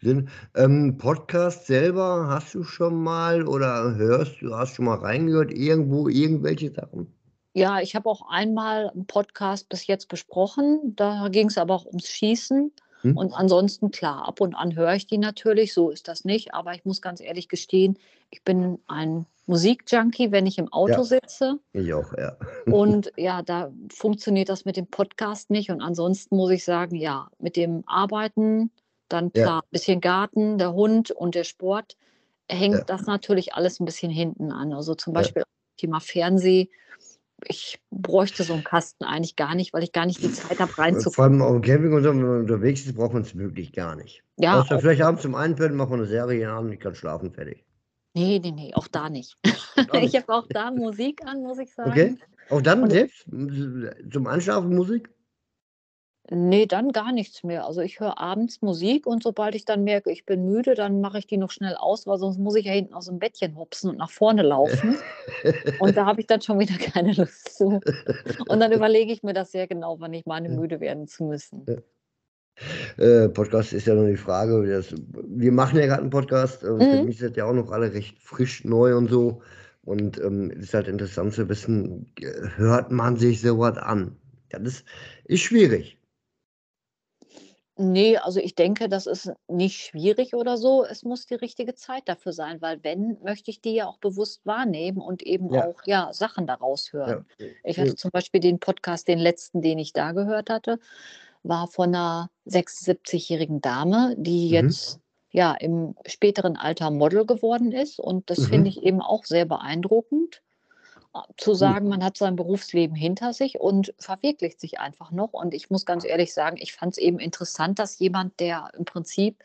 sind. Ähm, Podcast selber hast du schon mal oder hörst du, hast schon mal reingehört, irgendwo irgendwelche Sachen? Ja, ich habe auch einmal einen Podcast bis jetzt besprochen. Da ging es aber auch ums Schießen. Hm? Und ansonsten, klar, ab und an höre ich die natürlich, so ist das nicht. Aber ich muss ganz ehrlich gestehen, ich bin ein Musikjunkie, wenn ich im Auto Ja. sitze. Ich auch, ja. Und ja, da funktioniert das mit dem Podcast nicht. Und ansonsten muss ich sagen, ja, mit dem Arbeiten, dann klar, ein bisschen Garten, der Hund und der Sport, hängt Ja. das natürlich alles ein bisschen hinten an. Also zum. Beispiel Thema Fernseh. Ich bräuchte so einen Kasten eigentlich gar nicht, weil ich gar nicht die Zeit habe, Äh, Vor allem auf dem Camping und so, wenn man unterwegs ist, braucht man es wirklich gar nicht. Ja, Außer vielleicht abends zum Einpennen, machen wir eine Serie an, ich kann schlafen, fertig. Nee, nee, nee, auch da nicht. Auch Ich habe auch da Musik an, muss ich Okay. sagen. Auch dann selbst zum Einschlafen Musik? Nee, dann gar nichts mehr. Also ich höre abends Musik und sobald ich dann merke, ich bin müde, dann mache ich die noch schnell aus, weil sonst muss ich ja hinten aus dem Bettchen hopsen und nach vorne laufen. Und da habe ich dann schon wieder keine Lust zu. Und dann überlege ich mir das sehr genau, wann ich meine, müde werden zu müssen. Äh, Podcast ist ja noch die Frage. Das, wir machen ja gerade einen Podcast. Für Mhm. mich ist das ja auch noch alle recht frisch neu und so. Und ähm, es ist halt interessant zu wissen, äh, hört man sich sowas an? Ja, das ist schwierig. Nee, also ich denke, das ist nicht schwierig oder so. Es muss die richtige Zeit dafür sein, weil wenn, möchte ich die ja auch bewusst wahrnehmen und eben Ja. auch ja, Sachen daraus hören. Ja. Ich hatte zum Beispiel den Podcast, den letzten, den ich da gehört hatte, war von einer 76-jährigen Dame, die Mhm. jetzt ja im späteren Alter Model geworden ist. Und das Mhm. finde ich eben auch sehr beeindruckend, zu sagen, man hat sein Berufsleben hinter sich und verwirklicht sich einfach noch. Und ich muss ganz ehrlich sagen, ich fand es eben interessant, dass jemand, der im Prinzip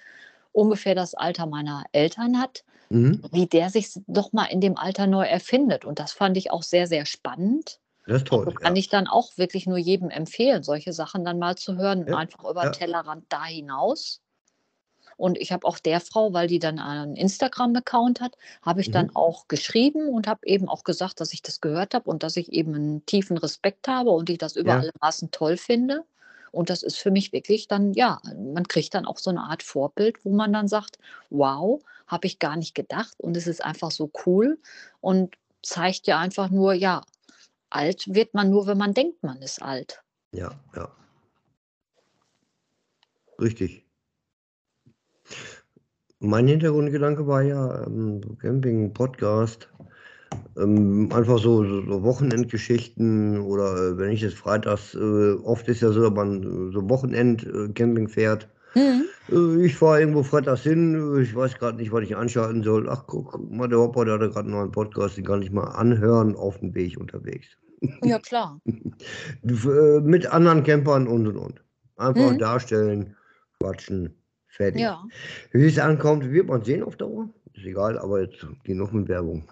ungefähr das Alter meiner Eltern hat, Mhm. wie der sich doch mal in dem Alter neu erfindet. Und das fand ich auch sehr, sehr spannend. Das ist toll. Also kann ja. ich dann auch wirklich nur jedem empfehlen, solche Sachen dann mal zu hören und Ja, einfach über ja. den Tellerrand da hinaus. Und ich habe auch der Frau, weil die dann einen Instagram-Account hat, habe ich dann Mhm. auch geschrieben und habe eben auch gesagt, dass ich das gehört habe und dass ich eben einen tiefen Respekt habe und ich das über alle Maßen toll finde. Und das ist für mich wirklich dann, ja, man kriegt dann auch so eine Art Vorbild, wo man dann sagt, wow, habe ich gar nicht gedacht und es ist einfach so cool und zeigt ja einfach nur, ja, alt wird man nur, wenn man denkt, man ist alt. Ja, ja. Richtig. Mein Hintergrundgedanke war ja ähm, Camping, Podcast, ähm, einfach so, so, Wochenendgeschichten oder äh, wenn ich jetzt freitags, äh, oft ist ja so, dass man äh, so Wochenend-Camping fährt. Mhm. Ich fahre irgendwo freitags hin, ich weiß gerade nicht, was ich anschalten soll. Ach, guck, mal, der Hopper, der hatte gerade einen neuen Podcast, den kann ich mal anhören auf dem Weg unterwegs. Ja, klar. Äh, mit anderen Campern und und und. Einfach Mhm. darstellen, quatschen, fertig. Ja. Wie es ankommt, wird man sehen auf Dauer. Ist egal, aber jetzt genug mit Werbung.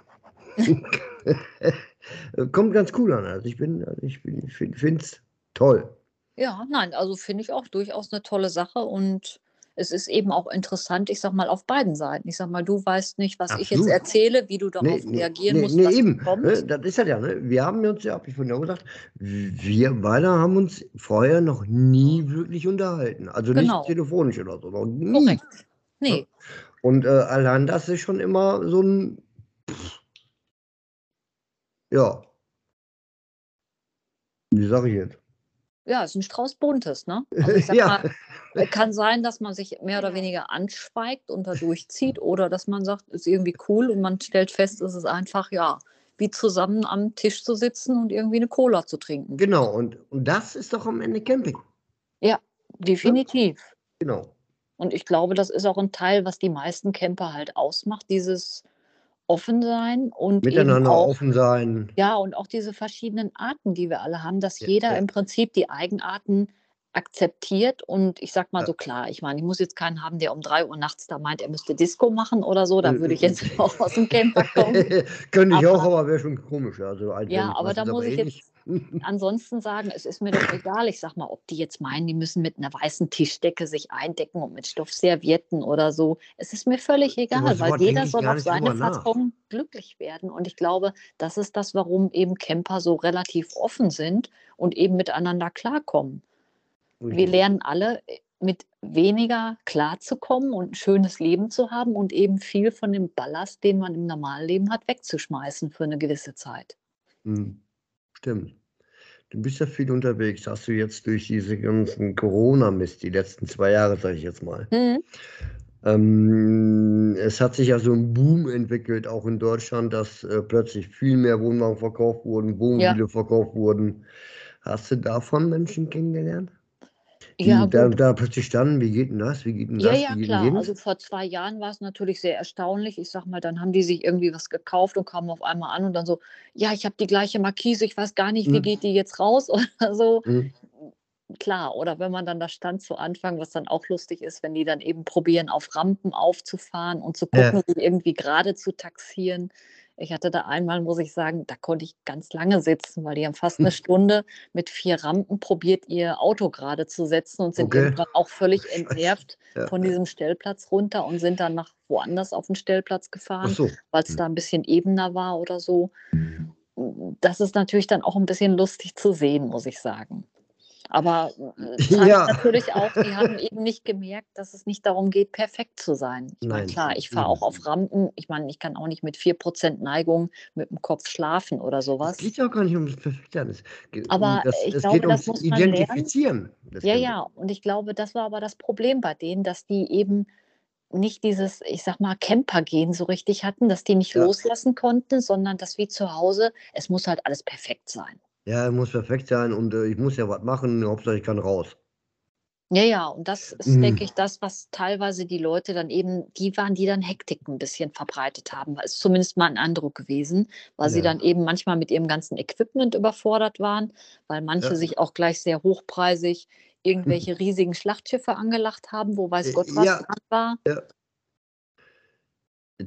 Kommt ganz cool an. Also ich bin, also ich bin, ich finde es toll. Ja, nein, also finde ich auch durchaus eine tolle Sache und es ist eben auch interessant, ich sag mal, auf beiden Seiten. Ich sag mal, du weißt nicht, was ich jetzt erzähle, wie du darauf Nee, reagieren nee, musst, nee, eben. Ne, das ist ja, ne? Wir haben uns ja, hab ich vorhin auch gesagt, wir beide haben uns vorher noch nie wirklich unterhalten. Also Genau. nicht telefonisch oder so, noch nie. Korrekt. Nee, Und äh, allein das ist schon immer so ein. Ja. Wie sage ich jetzt? Ja, ist ein Strauß Buntes, ne? Also ich sag ja. mal, äh, kann sein, dass man sich mehr oder weniger anschweigt und da durchzieht oder dass man sagt, ist irgendwie cool und man stellt fest, es ist einfach, ja, wie zusammen am Tisch zu sitzen und irgendwie eine Cola zu trinken. Genau, und, und das ist doch am Ende Camping. Definitiv. Genau. Und ich glaube, das ist auch ein Teil, was die meisten Camper halt ausmacht, dieses Offensein und eben Miteinander auch, offen sein. ja, und auch diese verschiedenen Arten, die wir alle haben, dass Ja, jeder ja. im Prinzip die Eigenarten akzeptiert. Und ich sag mal Ja. so klar, ich meine, ich muss jetzt keinen haben, der um drei Uhr nachts da meint, er müsste Disco machen oder so. Da würde ich jetzt auch aus dem Camper kommen. Könnte ich auch, Aber- aber wäre schon komisch. Also Ja, aber da muss ich eh jetzt ansonsten sagen, es ist mir doch egal. Ich sag mal, ob die jetzt meinen, die müssen mit einer weißen Tischdecke sich eindecken und mit Stoffservietten oder so. Es ist mir völlig egal, weil jeder soll auf seine. Fassung glücklich werden. Und ich glaube, das ist das, warum eben Camper so relativ offen sind und eben miteinander klarkommen. Wir lernen alle äh, mit weniger klarzukommen und ein schönes Leben zu haben und eben viel von dem Ballast, den man im Normalleben hat, wegzuschmeißen für eine gewisse Zeit. Hm, Stimmt. Du bist ja viel unterwegs. Hast du jetzt durch diese ganzen Corona-Mist, die letzten zwei Jahre, sage ich jetzt mal. Mhm. Ähm, es hat sich ja so ein Boom entwickelt, auch in Deutschland, dass äh, plötzlich viel mehr Wohnwagen verkauft wurden, Wohnmobile verkauft wurden. Hast du davon Menschen kennengelernt? Die Ja, da, da plötzlich standen, wie geht denn das? Wie geht denn Ja, das? ja, denn klar. jenes? Also vor zwei Jahren war es natürlich sehr erstaunlich. Ich sag mal, dann haben die sich irgendwie was gekauft und kamen auf einmal an und dann so, ja, ich habe die gleiche Markise, ich weiß gar nicht, wie Mhm. geht die jetzt raus oder so. Hm, Klar, oder wenn man dann da stand zu Anfang, was dann auch lustig ist, wenn die dann eben probieren, auf Rampen aufzufahren und zu Ja. gucken, sie irgendwie gerade zu taxieren. Ich hatte da einmal, muss ich sagen, da konnte ich ganz lange sitzen, weil die haben fast eine Stunde mit vier Rampen probiert, ihr Auto gerade zu setzen und sind Okay. irgendwann auch völlig entnervt ja, von diesem Stellplatz runter und sind dann nach woanders auf den Stellplatz gefahren, so. weil es Hm. da ein bisschen ebener war oder so. Das ist natürlich dann auch ein bisschen lustig zu sehen, muss ich sagen. Aber äh, Ja. natürlich auch, die haben eben nicht gemerkt, dass es nicht darum geht, perfekt zu sein. Ich meine, klar, ich fahre auch auf Rampen. Ich meine, ich kann auch nicht mit 4% Neigung mit dem Kopf schlafen oder Es sowas. geht ja auch gar nicht um das Perfekte. Es Aber das, ich es glaube, geht das ums muss man. Identifizieren. Ja, ja, und ich glaube, das war aber das Problem bei denen, dass die eben nicht dieses, ich sag mal, Camper-Gehen so richtig hatten, dass die nicht Ja. loslassen konnten, sondern dass wie zu Hause, es muss halt alles perfekt sein. Ja, muss perfekt sein und äh, ich muss ja was machen. Hauptsache, ich kann raus. Ja, ja, und das ist, Mhm. denke ich, das, was teilweise die Leute dann eben, die waren, die dann Hektik ein bisschen verbreitet haben. Ist zumindest mal ein Eindruck gewesen, weil sie Ja. dann eben manchmal mit ihrem ganzen Equipment überfordert waren, weil manche Ja. sich auch gleich sehr hochpreisig irgendwelche riesigen Schlachtschiffe angelacht haben, wo weiß Äh, Gott was ja. dran war.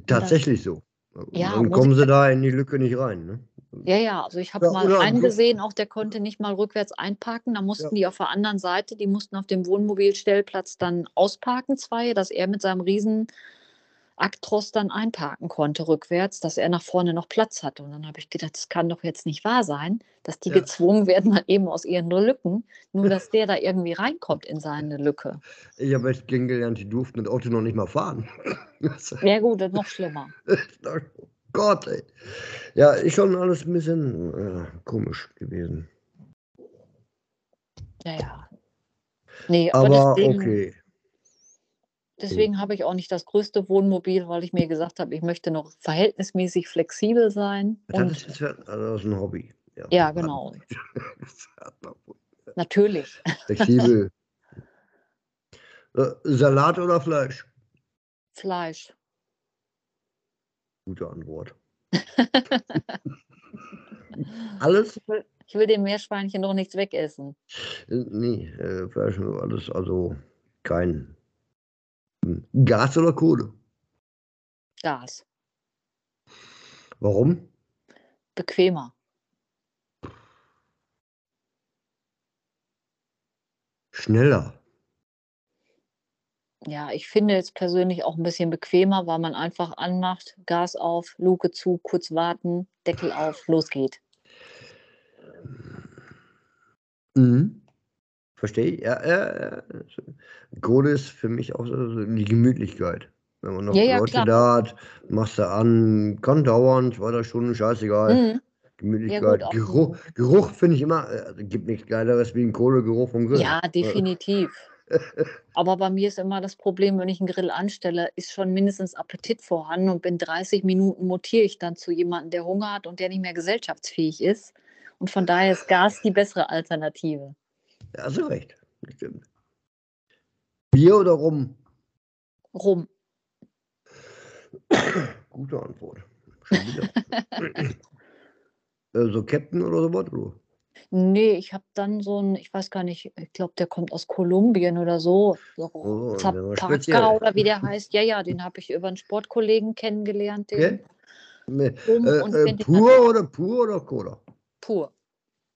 Tatsächlich so. Ja, Dann kommen sie da in die Lücke nicht rein. Ne? Ja, ja, also ich habe Ja, mal einen gesehen, auch der konnte nicht mal rückwärts einparken. Da mussten die auf der anderen Seite, die mussten auf dem Wohnmobilstellplatz dann ausparken, zwei, dass er mit seinem riesen Actros dann einparken konnte rückwärts, dass er nach vorne noch Platz hatte. Und dann habe ich gedacht, das kann doch jetzt nicht wahr sein, dass die Ja. gezwungen werden, mal eben aus ihren Lücken, nur dass der da irgendwie reinkommt in seine Lücke. Ich habe jetzt kennengelernt, die durften das Auto noch nicht mal fahren. Ja gut, das ist noch schlimmer. Gott, ey. Ja, ist schon alles ein bisschen äh, komisch gewesen. Ja, ja. Nee, aber, Aber deswegen, okay. Deswegen habe ich auch nicht das größte Wohnmobil, weil ich mir gesagt habe, ich möchte noch verhältnismäßig flexibel sein. Das ist, ja- also das ist ein Hobby. Ja, genau. Man wohl. natürlich Flexibel. Äh, Salat oder Fleisch? Fleisch. Gute Antwort. Alles? Ich will, dem Meerschweinchen doch nichts wegessen. Äh, Nee, äh, Fleisch nur alles, also kein Hm. Gas oder Kohle. Gas. Warum? Bequemer. Schneller. Ja, ich finde jetzt persönlich auch ein bisschen bequemer, weil man einfach anmacht, Gas auf, Luke zu, kurz warten, Deckel auf, los geht. Mhm. Verstehe ich. Ja, ja, ja. Kohle ist für mich auch so die Gemütlichkeit. Wenn man noch Ja, ja, Leute klar. da hat, machst du an, kann dauern, zwei, drei Stunden, scheißegal. Mhm. Gemütlichkeit. auch- Geruch, Geruch finde ich immer, äh, gibt nichts Geileres wie ein Kohlegeruch vom Grill. Ja, definitiv. Aber bei mir ist immer das Problem, wenn ich einen Grill anstelle, ist schon mindestens Appetit vorhanden und in 30 Minuten mutiere ich dann zu jemandem, der Hunger hat und der nicht mehr gesellschaftsfähig ist. Und von daher ist Gas die bessere Alternative. Ja, hast du recht. Stimmt. Bier oder Rum? Rum. Gute Antwort. Schon wieder. äh, so Captain oder sowas? Oder? Nee, ich habe dann so einen, ich weiß gar nicht, ich glaube, der kommt aus Kolumbien oder so. so Oh. Zapaka oder wie der heißt. Ja, ja, den habe ich über einen Sportkollegen kennengelernt. Den Okay. Nee, Rum Äh, äh, pur oder pur oder Cola? pur.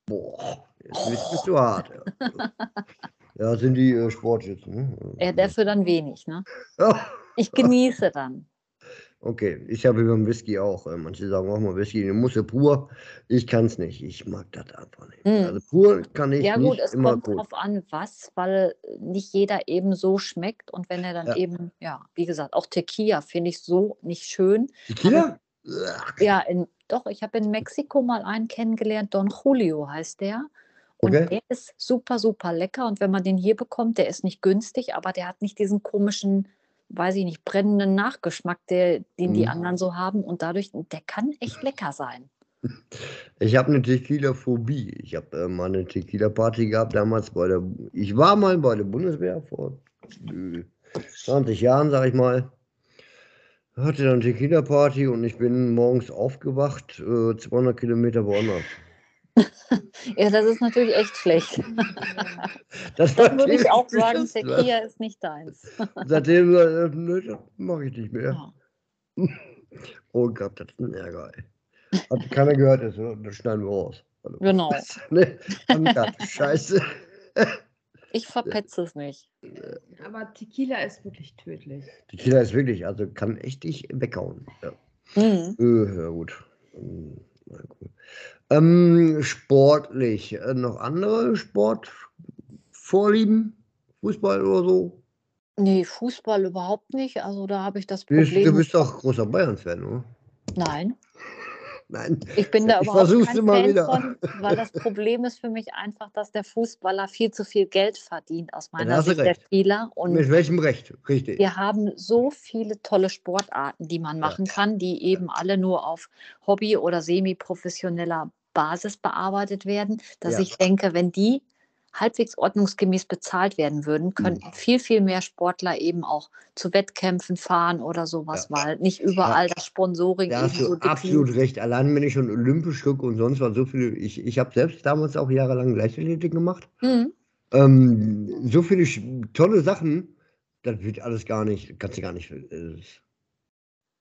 Boah, jetzt bist, du hart. Ja, ja sind die äh, Sportschützen. Ne? Ja, dafür dann wenig, ne? Ich genieße dann. Okay, ich habe über den Whisky auch. äh, Manche sagen auch mal Whisky, du musst ja pur. Ich kann es nicht. Ich mag das einfach nicht. Mm. Also pur kann ich Ja gut, nicht es immer kommt gut. drauf an, was, weil nicht jeder eben so schmeckt und wenn er dann Ja. eben, ja, wie gesagt, auch Tequila finde ich so nicht schön. Tequila? Ja, in, doch, ich habe in Mexiko mal einen kennengelernt, Don Julio heißt der. Und Okay. der ist super, super lecker. Und wenn man den hier bekommt, der ist nicht günstig, aber der hat nicht diesen komischen, weiß ich nicht, brennenden Nachgeschmack, der, den die Mhm. anderen so haben. Und dadurch, der kann echt lecker sein. Ich habe eine Tequila-Phobie. Ich habe äh, mal eine Tequila-Party gehabt damals bei der. Ich war mal bei der Bundeswehr vor äh, 20 Jahren, sag ich mal. Hatte dann Tequila-Party und ich bin morgens aufgewacht, äh, 200 Kilometer woanders. Ja, das ist natürlich echt schlecht. Das Dann würde ich auch sagen, ne? Tequila ist nicht deins. Seitdem, äh, nö, das mache ich nicht mehr. Ja. Oh Gott, das ist ein Ärger, ey. Hat keiner gehört, das, das schneiden wir raus. Also, Genau. ne, Angat, scheiße. Ich verpetze es nicht. Aber Tequila ist wirklich tödlich. Tequila ist wirklich, also kann echt dich weghauen. Ja. Mhm. Äh, ja gut. Ähm, na gut. Ähm, sportlich. Äh, noch andere Sportvorlieben? Fußball oder so? Nee, Fußball überhaupt nicht. Also da habe ich das Du bist, Problem. du bist doch großer Bayern-Fan, oder? Nein, Nein. ich bin da Ich überhaupt kein Fan wieder. von, weil das Problem ist für mich einfach, dass der Fußballer viel zu viel Geld verdient aus meiner Sicht der recht. Spieler. Und Mit welchem Recht? Richtig. wir haben so viele tolle Sportarten, die man machen kann, die eben alle nur auf Hobby- oder semi-professioneller Basis bearbeitet werden, dass Ja. ich denke, wenn die halbwegs ordnungsgemäß bezahlt werden würden, könnten viel, viel mehr Sportler eben auch zu Wettkämpfen fahren oder sowas, Ja. weil nicht überall das Sponsoring Da hast so du absolut recht. Allein wenn ich schon olympisch gucke und sonst was so viel. Ich, ich habe selbst damals auch jahrelang Leichtathletik gemacht. Mhm. Ähm, so viele tolle Sachen, das wird alles gar nicht, kannst du gar nicht, äh,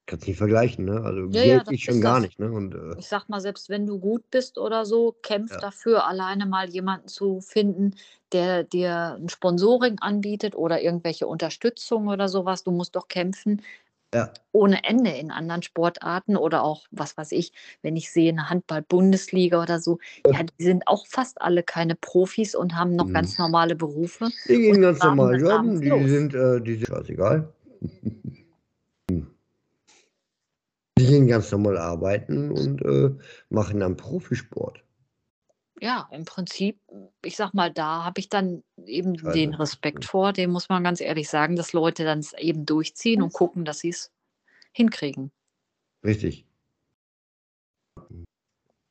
kannst nicht vergleichen, ne? Also Ja, ja, ich schon gar das. nicht, ne? Und äh, Ich sag mal, selbst wenn du gut bist oder so, kämpf Ja. dafür, alleine mal jemanden zu finden, der dir ein Sponsoring anbietet oder irgendwelche Unterstützung oder sowas. Du musst doch kämpfen ja, ohne Ende in anderen Sportarten oder auch, was weiß ich, wenn ich sehe, eine Handball-Bundesliga oder so. Ja, die sind auch fast alle keine Profis und haben noch Mhm. ganz normale Berufe. die gehen ganz normal jobben, die los. sind, äh, die sind scheißegal. Die gehen ganz normal arbeiten und äh, machen dann Profisport. Ja, im Prinzip, ich sag mal, da habe ich dann eben Scheiße. den Respekt vor, dem muss man ganz ehrlich sagen, dass Leute dann es eben durchziehen und gucken, dass sie es hinkriegen. Richtig.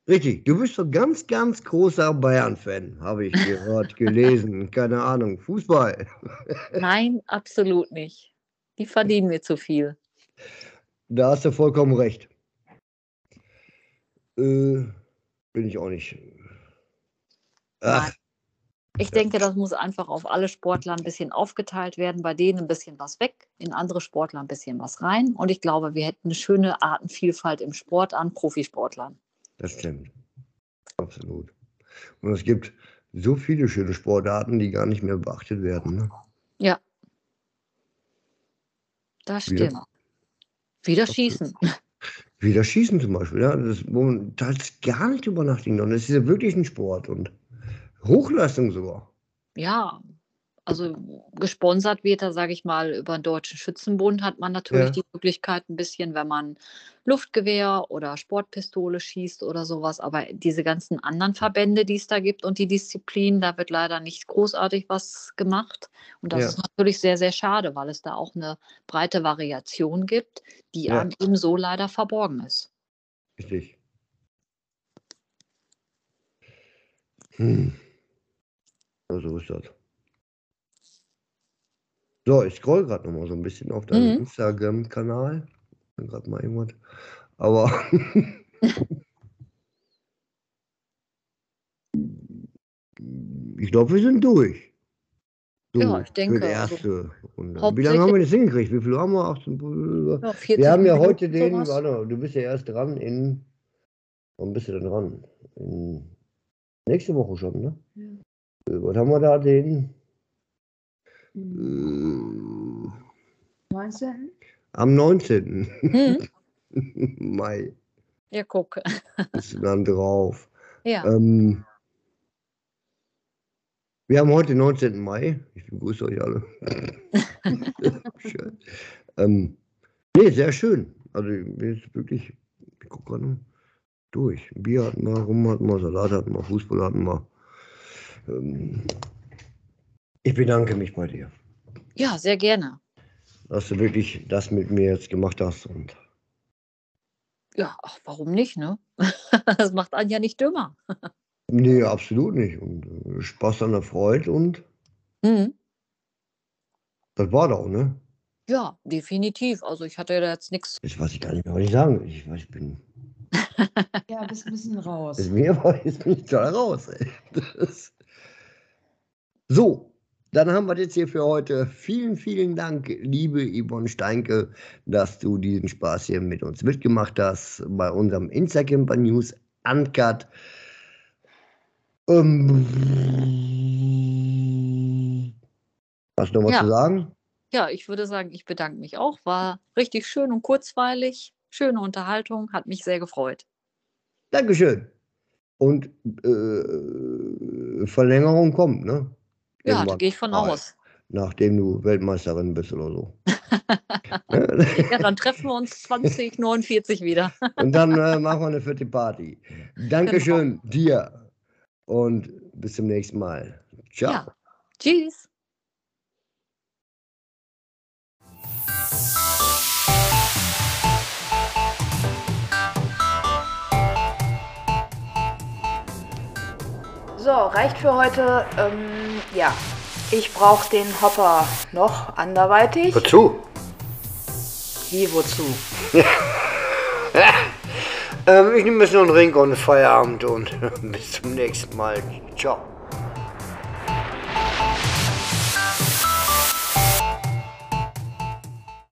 Richtig, du bist doch ganz, ganz großer Bayern-Fan, habe ich gehört, gelesen, keine Ahnung, Fußball. Nein, absolut nicht. Die verdienen mir zu viel. Da hast du vollkommen recht. Äh, bin ich auch nicht. Ach. Ich denke, das muss einfach auf alle Sportler ein bisschen aufgeteilt werden. Bei denen ein bisschen was weg, in andere Sportler ein bisschen was rein. Und ich glaube, wir hätten eine schöne Artenvielfalt im Sport an Profisportlern. das stimmt. Absolut. Und es gibt so viele schöne Sportarten, die gar nicht mehr beachtet werden. Ne? Ja. Das stimmt. Wieder schießen. Wie das Schießen zum Beispiel, ja, das, wo man teils gar nicht drüber nachdenkt. Und das ist ja wirklich ein Sport und Hochleistung sogar. Ja, also gesponsert wird er, sage ich mal, über den Deutschen Schützenbund hat man natürlich Ja. die Möglichkeit ein bisschen, wenn man Luftgewehr oder Sportpistole schießt oder sowas. Aber diese ganzen anderen Verbände, die es da gibt und die Disziplinen, da wird leider nicht großartig was gemacht. Und das Ja. ist natürlich sehr, sehr schade, weil es da auch eine breite Variation gibt, die Ja. eben so leider verborgen ist. Richtig. Hm. Ja, so ist das. So, ich scroll gerade noch mal so ein bisschen auf deinem Mhm. Instagram-Kanal. Gerade mal irgendwas. Aber ich glaube, wir sind durch. Ja, ich Für denke, die also erste Runde. Wie lange haben wir das hingekriegt? Wie viel haben wir? 18, Ja, 40 wir haben ja Minuten heute den, warte, du bist ja erst dran in, wann bist du denn dran? In, nächste Woche schon, ne? Ja. Äh, Was haben wir da, den, 19. am 19. Hm? Mai Ja, guck. bist du dann drauf. Ja. Ähm, wir haben heute den 19. Mai. Ich begrüße euch alle. schön. Ähm, nee, sehr schön. Also, mir ist wirklich, ich gucke gerade noch durch. Bier hatten wir, Rum hatten wir, Salat hatten wir, Fußball hatten wir. Ähm, ich bedanke mich bei dir, ja, sehr gerne. dass du wirklich das mit mir jetzt gemacht hast. Und Ja, ach, warum nicht, ne? Das macht einen ja nicht dümmer. nee, absolut nicht. Und äh, Spaß an der Freude und Mhm. das war doch, ne? Ja, definitiv. Also ich hatte da jetzt nichts. Jetzt weiß ich gar nicht mehr, was ich sagen will. Ich, ich bin. Ja, bist ein bisschen raus. Ist mir jetzt bin ich total raus. Ey. Das... So, dann haben wir das jetzt hier für heute. Vielen, vielen Dank, liebe Yvonne Steinke, dass du diesen Spaß hier mit uns mitgemacht hast bei unserem Instagram News Uncut. Ähm, hast du noch was Ja. zu sagen? Ja, ich würde sagen, ich bedanke mich auch. War richtig schön und kurzweilig. Schöne Unterhaltung, hat mich sehr gefreut. Dankeschön. Und äh, Verlängerung kommt, ne? Ja, da gehe ich von mal, aus. Nachdem du Weltmeisterin bist oder so. Ja, dann treffen wir uns 2049 wieder. Und dann äh, machen wir eine vierte Party. Dankeschön dir und bis zum nächsten Mal. Ciao. Ja. Tschüss. So, reicht für heute. Ähm, ja, ich brauche den Hopper noch anderweitig. Wozu? Wie, wozu? Ähm, ich nehme jetzt noch einen Ring und Feierabend und bis zum nächsten Mal. Ciao.